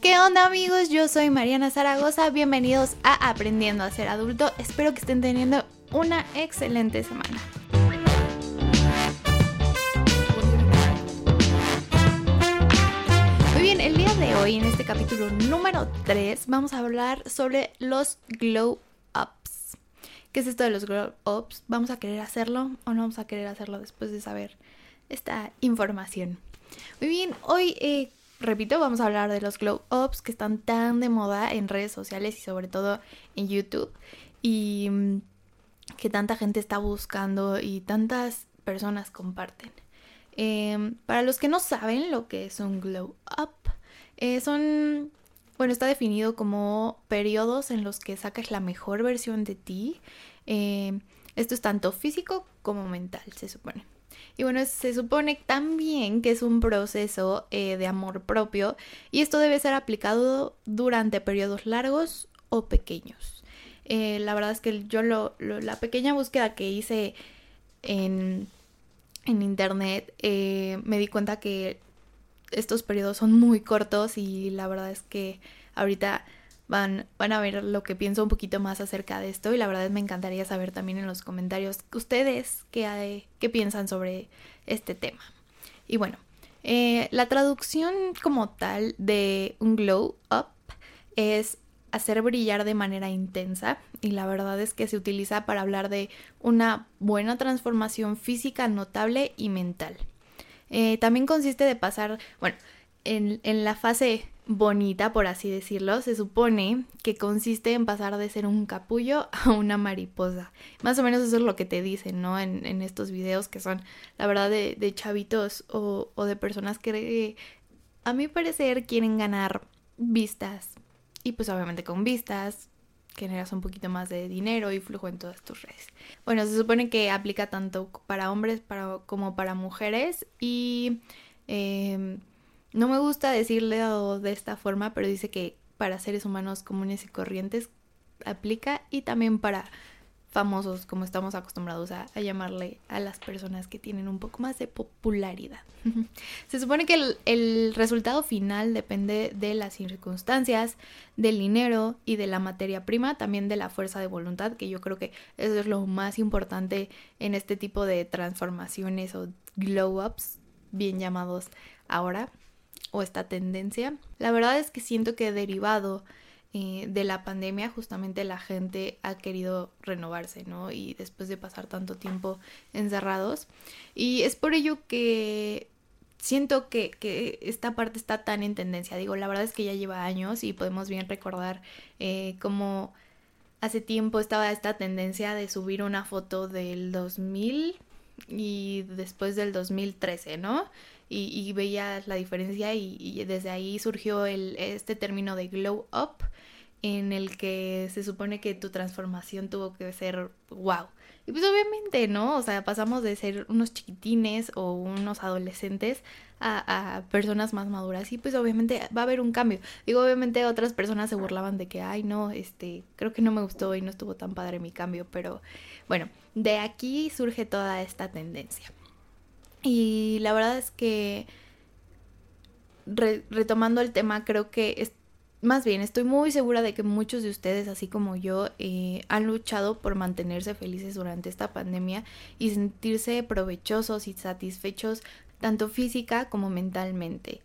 ¿Qué onda amigos? Yo soy Mariana Zaragoza, bienvenidos a Aprendiendo a ser adulto. Espero que estén teniendo una excelente semana. Muy bien, el día de hoy en este capítulo número 3 vamos a hablar sobre los glow ups. ¿Qué es esto de los glow ups? ¿Vamos a querer hacerlo o no vamos a querer hacerlo después de saber esta información? Muy bien, hoy eh, repito, vamos a hablar de los glow ups que están tan de moda en redes sociales y sobre todo en YouTube y mm, que tanta gente está buscando y tantas personas comparten. Em, para los que no saben lo que es un glow up, eh, son, bueno, está definido como periodos en los que sacas la mejor versión de ti. Em, esto es tanto físico como mental, se supone. Y bueno, se supone también que es un proceso eh, de amor propio y esto debe ser aplicado durante periodos largos o pequeños. Eh, la verdad es que yo lo, la pequeña búsqueda que hice en, en internet eh, me di cuenta que estos periodos son muy cortos y la verdad es que ahorita van, van a ver lo que pienso un poquito más acerca de esto y la verdad me encantaría saber también en los comentarios ustedes qué, qué piensan sobre este tema. Y bueno, eh, la traducción como tal de un glow up es hacer brillar de manera intensa y la verdad es que se utiliza para hablar de una buena transformación física notable y mental. Eh, también consiste de pasar, bueno, en, la fase bonita, por así decirlo, se supone que consiste en pasar de ser un capullo a una mariposa. Más o menos eso es lo que te dicen, ¿no? En, en estos videos que son, la verdad, de, de chavitos o, de personas que, a mi parecer, quieren ganar vistas. Y pues obviamente con vistas generas un poquito más de dinero y flujo en todas tus redes. Bueno, se supone que aplica tanto para hombres como para mujeres y... Eh, no me gusta decirle de esta forma, pero dice que para seres humanos comunes y corrientes aplica y también para famosos, como estamos acostumbrados a, llamarle a las personas que tienen un poco más de popularidad. Se supone que el, el, resultado final depende de las circunstancias, del dinero y de la materia prima, también de la fuerza de voluntad, que yo creo que eso es lo más importante en este tipo de transformaciones o glow ups, bien llamados ahora o esta tendencia. La verdad es que siento que derivado eh, de la pandemia justamente la gente ha querido renovarse, ¿no? Y después de pasar tanto tiempo encerrados. Y es por ello que siento que, que, esta parte está tan en tendencia. Digo, la verdad es que ya lleva años y podemos bien recordar eh, cómo hace tiempo estaba esta tendencia de subir una foto del 2000 y después del 2013, ¿no? Y, y veías la diferencia y, desde ahí surgió el, este término de glow up en el que se supone que tu transformación tuvo que ser wow. Y pues obviamente, ¿no? O sea, pasamos de ser unos chiquitines o unos adolescentes a, a, personas más maduras y pues obviamente va a haber un cambio. Digo, obviamente otras personas se burlaban de que, ay, no, este, creo que no me gustó y no estuvo tan padre mi cambio, pero bueno, de aquí surge toda esta tendencia. Y la verdad es que retomando el tema, creo que es, más bien estoy muy segura de que muchos de ustedes, así como yo, eh, han luchado por mantenerse felices durante esta pandemia y sentirse provechosos y satisfechos tanto física como mentalmente.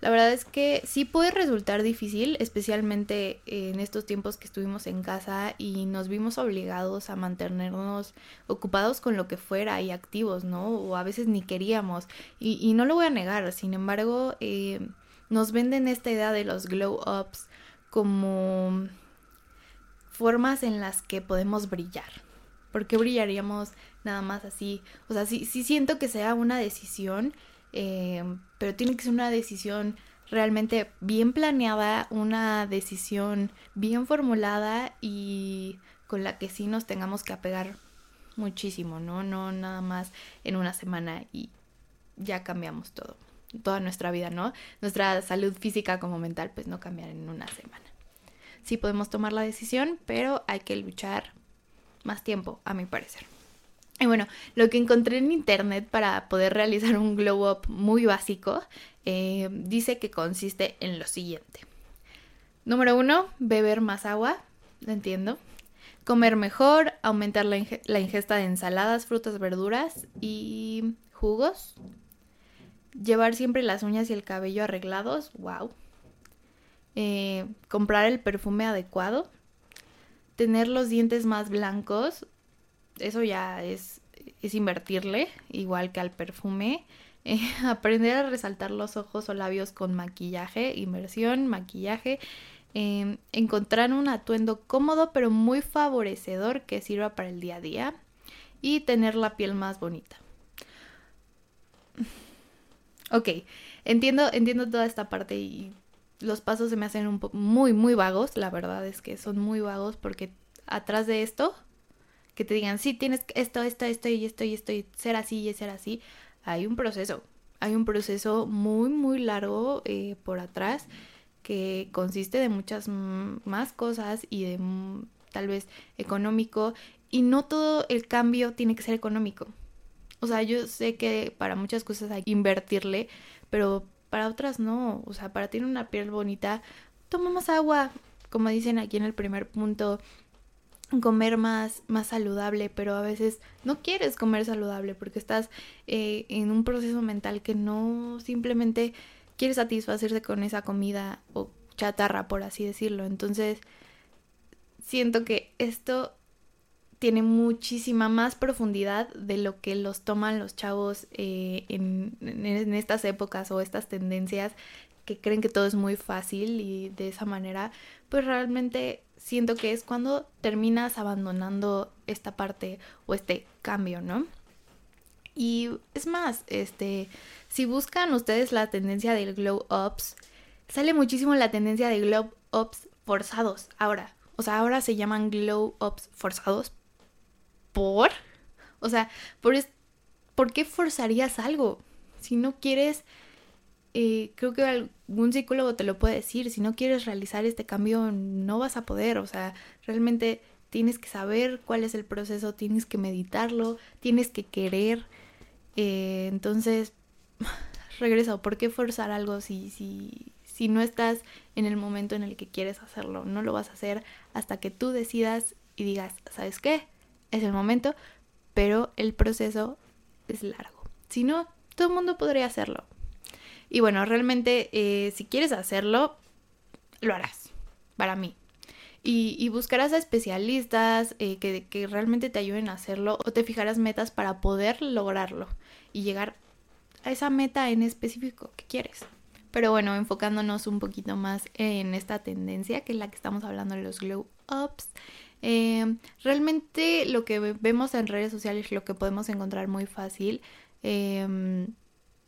La verdad es que sí puede resultar difícil, especialmente en estos tiempos que estuvimos en casa y nos vimos obligados a mantenernos ocupados con lo que fuera y activos, ¿no? O a veces ni queríamos. Y, y no lo voy a negar, sin embargo, eh, nos venden esta idea de los glow ups como formas en las que podemos brillar. ¿Por qué brillaríamos nada más así? O sea, sí, sí siento que sea una decisión Em, pero tiene que ser una decisión realmente bien planeada, una decisión bien formulada y con la que sí nos tengamos que apegar muchísimo, ¿no? No nada más en una semana y ya cambiamos todo, toda nuestra vida, ¿no? Nuestra salud física como mental pues no cambiar en una semana. Sí podemos tomar la decisión, pero hay que luchar más tiempo, a mi parecer. Y bueno, lo que encontré en internet para poder realizar un glow up muy básico eh, dice que consiste en lo siguiente. Número uno, beber más agua, lo entiendo. Comer mejor, aumentar la, ingesta de ensaladas, frutas, verduras y jugos. Llevar siempre las uñas y el cabello arreglados, wow. Eh, comprar el perfume adecuado. Tener los dientes más blancos, eso ya es, es invertirle, igual que al perfume. Eh, aprender a resaltar los ojos o labios con maquillaje, inversión, maquillaje. Em, encontrar un atuendo cómodo pero muy favorecedor que sirva para el día a día. Y tener la piel más bonita. Ok, entiendo, entiendo toda esta parte y los pasos se me hacen muy, muy vagos. La verdad es que son muy vagos porque atrás de esto, que te digan, sí, tienes esto, esto, esto y esto y esto y ser así y ser así, hay un proceso. Hay un proceso muy, muy largo eh, por atrás que consiste de muchas más cosas y de tal vez económico. Y no todo el cambio tiene que ser económico. O sea, yo sé que para muchas cosas hay que invertirle, pero para otras no. O sea, para tener una piel bonita, toma más agua, como dicen aquí en el primer punto, comer más, más saludable, pero a veces no quieres comer saludable porque estás eh, en un proceso mental que no simplemente quieres satisfacerse con esa comida o chatarra, por así decirlo. Entonces, siento que esto tiene muchísima más profundidad de lo que los toman los chavos eh, en, en, estas épocas o estas tendencias que creen que todo es muy fácil y de esa manera, pues realmente siento que es cuando terminas abandonando esta parte o este cambio, ¿no? Y es más, este, si buscan ustedes la tendencia del glow ups, sale muchísimo la tendencia de glow ups forzados ahora. O sea, ahora se llaman glow ups forzados ¿por? O sea, ¿por, ¿por qué forzarías algo? Si no quieres, eh, creo que algún psicólogo te lo puede decir, si no quieres realizar este cambio no vas a poder, o sea, realmente tienes que saber cuál es el proceso, tienes que meditarlo, tienes que querer. Eh, entonces, regreso, ¿por qué forzar algo si, si, si no estás en el momento en el que quieres hacerlo? No lo vas a hacer hasta que tú decidas y digas, ¿sabes qué? es el momento, pero el proceso es largo. Si no, todo el mundo podría hacerlo. Y bueno, realmente eh, si quieres hacerlo, lo harás, para mí. Y, buscarás a especialistas eh, que, que realmente te ayuden a hacerlo o te fijarás metas para poder lograrlo y llegar a esa meta en específico que quieres. Pero bueno, enfocándonos un poquito más en esta tendencia, que es la que estamos hablando de los glow ups, Em, realmente lo que vemos en redes sociales, lo que podemos encontrar muy fácil,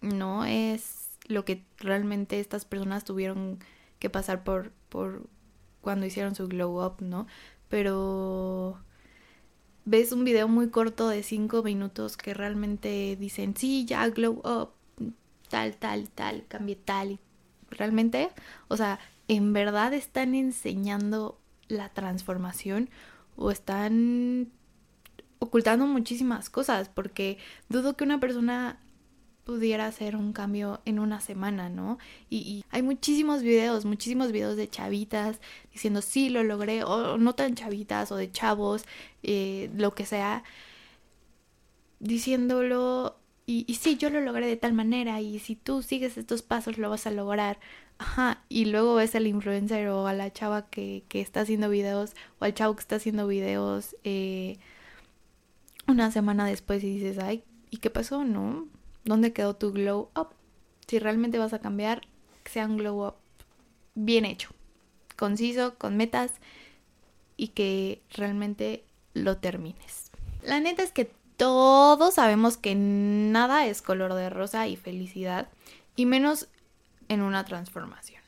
no es lo que realmente estas personas tuvieron que pasar por, por cuando hicieron su glow up, ¿no? Pero ves un video muy corto de 5 minutos que realmente dicen, sí, ya glow up, tal, tal, tal, cambie tal. Realmente, o sea, en verdad están enseñando la transformación o están ocultando muchísimas cosas porque dudo que una persona pudiera hacer un cambio en una semana, ¿no? Y, hay muchísimos videos, muchísimos videos de chavitas diciendo sí, lo logré, o no tan chavitas, o de chavos, eh, lo que sea, diciéndolo, y, sí, yo lo logré de tal manera, y si tú sigues estos pasos lo vas a lograr. Ajá, y luego ves al influencer o a la chava que, que está haciendo videos o al chavo que está haciendo videos eh, una semana después y dices, ay, ¿y qué pasó? ¿No? ¿Dónde quedó tu glow up? Si realmente vas a cambiar, que sea un glow up bien hecho, conciso, con metas y que realmente lo termines. La neta es que todos sabemos que nada es color de rosa y felicidad, y menos en una transformación.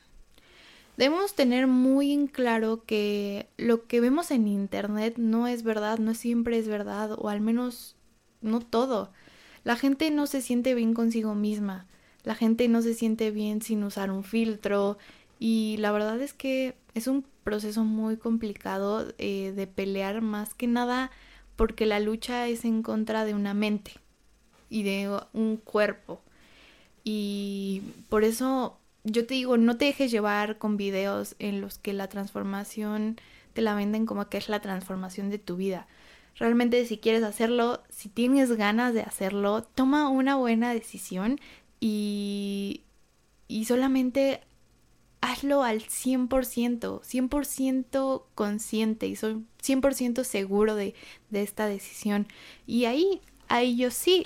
Debemos tener muy en claro que lo que vemos en Internet no es verdad, no siempre es verdad, o al menos no todo. La gente no se siente bien consigo misma, la gente no se siente bien sin usar un filtro y la verdad es que es un proceso muy complicado eh, de pelear más que nada porque la lucha es en contra de una mente y de un cuerpo. Y por eso yo te digo, no te dejes llevar con videos en los que la transformación te la venden como que es la transformación de tu vida. Realmente si quieres hacerlo, si tienes ganas de hacerlo, toma una buena decisión y, y solamente hazlo al 100%, 100% consciente y soy 100% seguro de, de esta decisión. Y ahí, ahí yo sí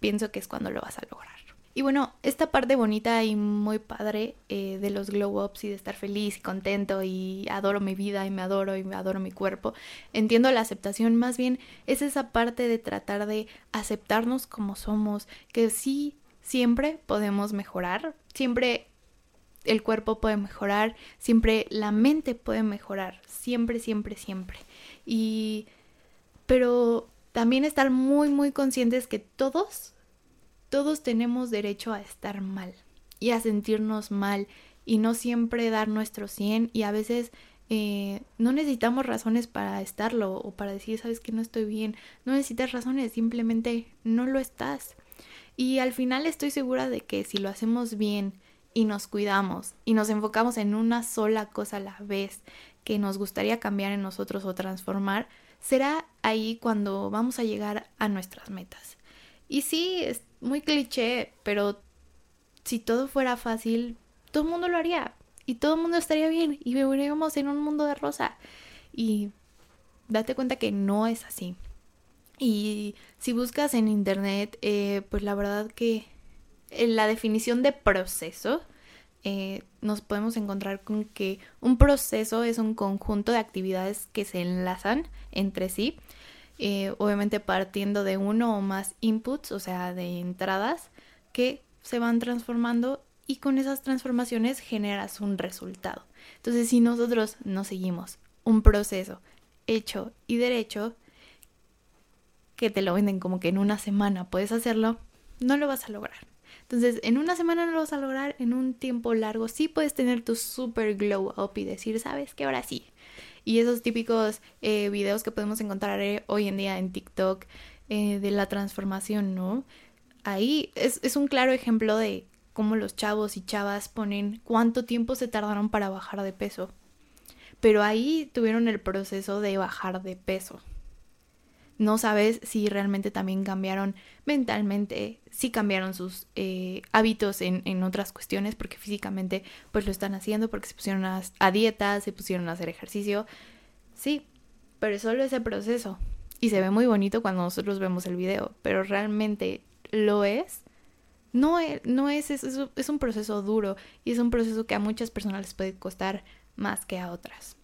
pienso que es cuando lo vas a lograr. Y bueno, esta parte bonita y muy padre eh, de los glow ups y de estar feliz y contento y adoro mi vida y me adoro y me adoro mi cuerpo, entiendo la aceptación, más bien es esa parte de tratar de aceptarnos como somos, que sí, siempre podemos mejorar, siempre el cuerpo puede mejorar, siempre la mente puede mejorar, siempre, siempre, siempre. Y pero también estar muy, muy conscientes que todos todos tenemos derecho a estar mal y a sentirnos mal y no siempre dar nuestro 100 y a veces eh, no necesitamos razones para estarlo o para decir, sabes que no estoy bien, no necesitas razones, simplemente no lo estás. Y al final estoy segura de que si lo hacemos bien y nos cuidamos y nos enfocamos en una sola cosa a la vez que nos gustaría cambiar en nosotros o transformar, será ahí cuando vamos a llegar a nuestras metas. Y sí, es muy cliché, pero si todo fuera fácil, todo el mundo lo haría y todo el mundo estaría bien y viviríamos en un mundo de rosa. Y date cuenta que no es así. Y si buscas en internet, eh, pues la verdad que en la definición de proceso eh, nos podemos encontrar con que un proceso es un conjunto de actividades que se enlazan entre sí eh, obviamente partiendo de uno o más inputs, o sea, de entradas, que se van transformando y con esas transformaciones generas un resultado. Entonces, si nosotros no seguimos un proceso hecho y derecho, que te lo venden como que en una semana puedes hacerlo, no lo vas a lograr. Entonces, en una semana no lo vas a lograr, en un tiempo largo sí puedes tener tu super glow up y decir, sabes que ahora sí, y esos típicos eh, videos que podemos encontrar eh, hoy en día en TikTok eh, de la transformación, ¿no? Ahí es, es un claro ejemplo de cómo los chavos y chavas ponen cuánto tiempo se tardaron para bajar de peso. Pero ahí tuvieron el proceso de bajar de peso no sabes si realmente también cambiaron mentalmente, si cambiaron sus eh, hábitos en, en, otras cuestiones, porque físicamente pues lo están haciendo, porque se pusieron a, a dieta, se pusieron a hacer ejercicio. Sí, pero es solo ese proceso. Y se ve muy bonito cuando nosotros vemos el video, pero realmente lo es. No es, no es, es, es un proceso duro y es un proceso que a muchas personas les puede costar más que a otras.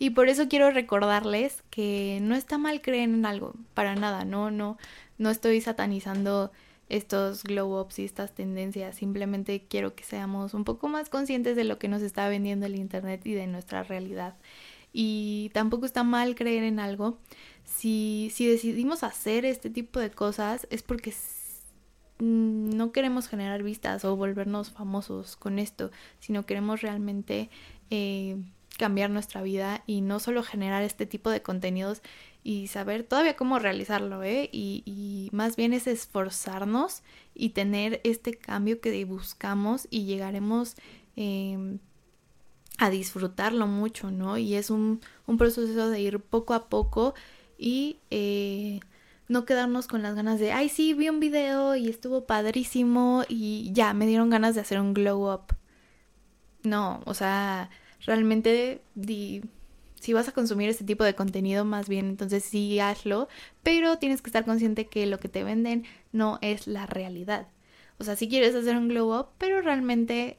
Y por eso quiero recordarles que no está mal creer en algo, para nada, no, no, no estoy satanizando estos glow ups y estas tendencias, simplemente quiero que seamos un poco más conscientes de lo que nos está vendiendo el internet y de nuestra realidad. Y tampoco está mal creer en algo. Si, si decidimos hacer este tipo de cosas es porque no queremos generar vistas o volvernos famosos con esto, sino queremos realmente eh, cambiar nuestra vida y no solo generar este tipo de contenidos y saber todavía cómo realizarlo, ¿eh? Y, más bien es esforzarnos y tener este cambio que buscamos y llegaremos em, a disfrutarlo mucho, ¿no? Y es un, un, proceso de ir poco a poco y eh, no quedarnos con las ganas de, ay, sí, vi un video y estuvo padrísimo y ya, me dieron ganas de hacer un glow up. No, o sea, realmente si vas a consumir este tipo de contenido, más bien entonces sí hazlo, pero tienes que estar consciente que lo que te venden no es la realidad. O sea, si quieres hacer un glow up, pero realmente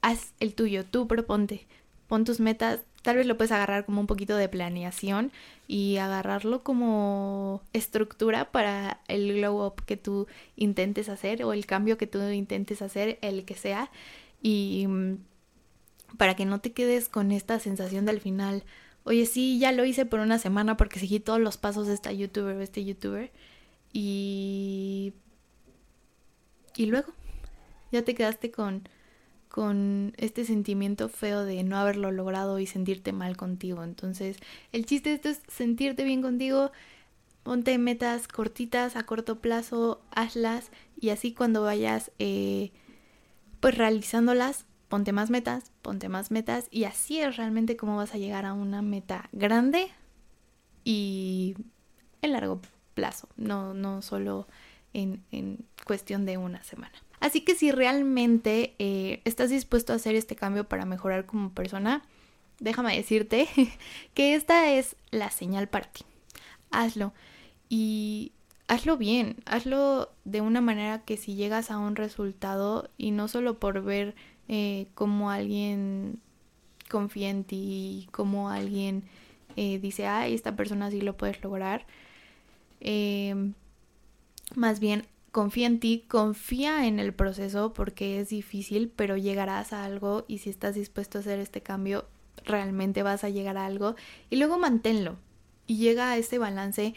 haz el tuyo, tú proponte, pon tus metas, tal vez lo puedes agarrar como un poquito de planeación y agarrarlo como estructura para el glow up que tú intentes hacer o el cambio que tú intentes hacer, el que sea. Y mm, para que no te quedes con esta sensación del final, oye, sí, ya lo hice por una semana porque seguí todos los pasos de esta youtuber o este youtuber y... Y luego, ya te quedaste con, con este sentimiento feo de no haberlo logrado y sentirte mal contigo. Entonces, el chiste de esto es sentirte bien contigo, ponte metas cortitas a corto plazo, hazlas y así cuando vayas... Eh, pues realizándolas, ponte más metas, ponte más metas y así es realmente como vas a llegar a una meta grande y en largo plazo, no, no solo en, en cuestión de una semana. Así que si realmente eh, estás dispuesto a hacer este cambio para mejorar como persona, déjame decirte que esta es la señal para ti. Hazlo y hazlo bien, hazlo de una manera que si llegas a un resultado y no solo por ver eh, cómo alguien confía en ti, cómo alguien eh, dice, ay, esta persona sí lo puedes lograr, eh, más bien confía en ti, confía en el proceso porque es difícil, pero llegarás a algo y si estás dispuesto a hacer este cambio, realmente vas a llegar a algo. Y luego manténlo y llega a ese balance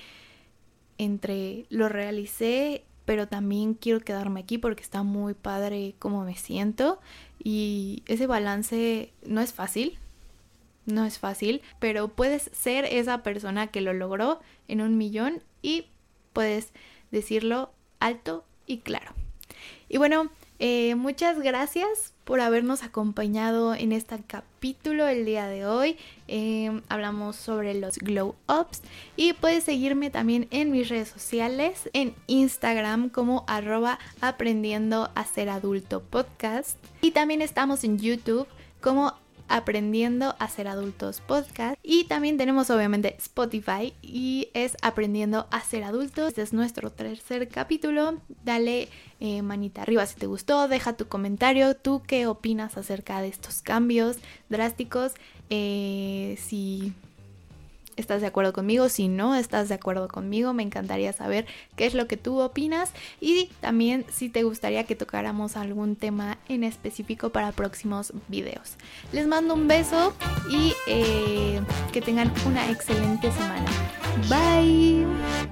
entre lo realicé, pero también quiero quedarme aquí porque está muy padre como me siento y ese balance no es fácil, no es fácil, pero puedes ser esa persona que lo logró en un millón y puedes decirlo alto y claro. Y bueno, eh, muchas gracias por habernos acompañado en este capítulo el día de hoy. Em, hablamos sobre los glow ups y puedes seguirme también en mis redes sociales, en Instagram como arroba aprendiendo a ser adulto podcast. Y también estamos en YouTube como Aprendiendo a ser adultos podcast. Y también tenemos obviamente Spotify y es Aprendiendo a ser adultos. Este es nuestro tercer capítulo. Dale eh, manita arriba si te gustó, deja tu comentario, tú qué opinas acerca de estos cambios drásticos. Eh, si estás de acuerdo conmigo, si no estás de acuerdo conmigo, me encantaría saber qué es lo que tú opinas y también si te gustaría que tocáramos algún tema en específico para próximos videos. Les mando un beso y eh, que tengan una excelente semana. Bye.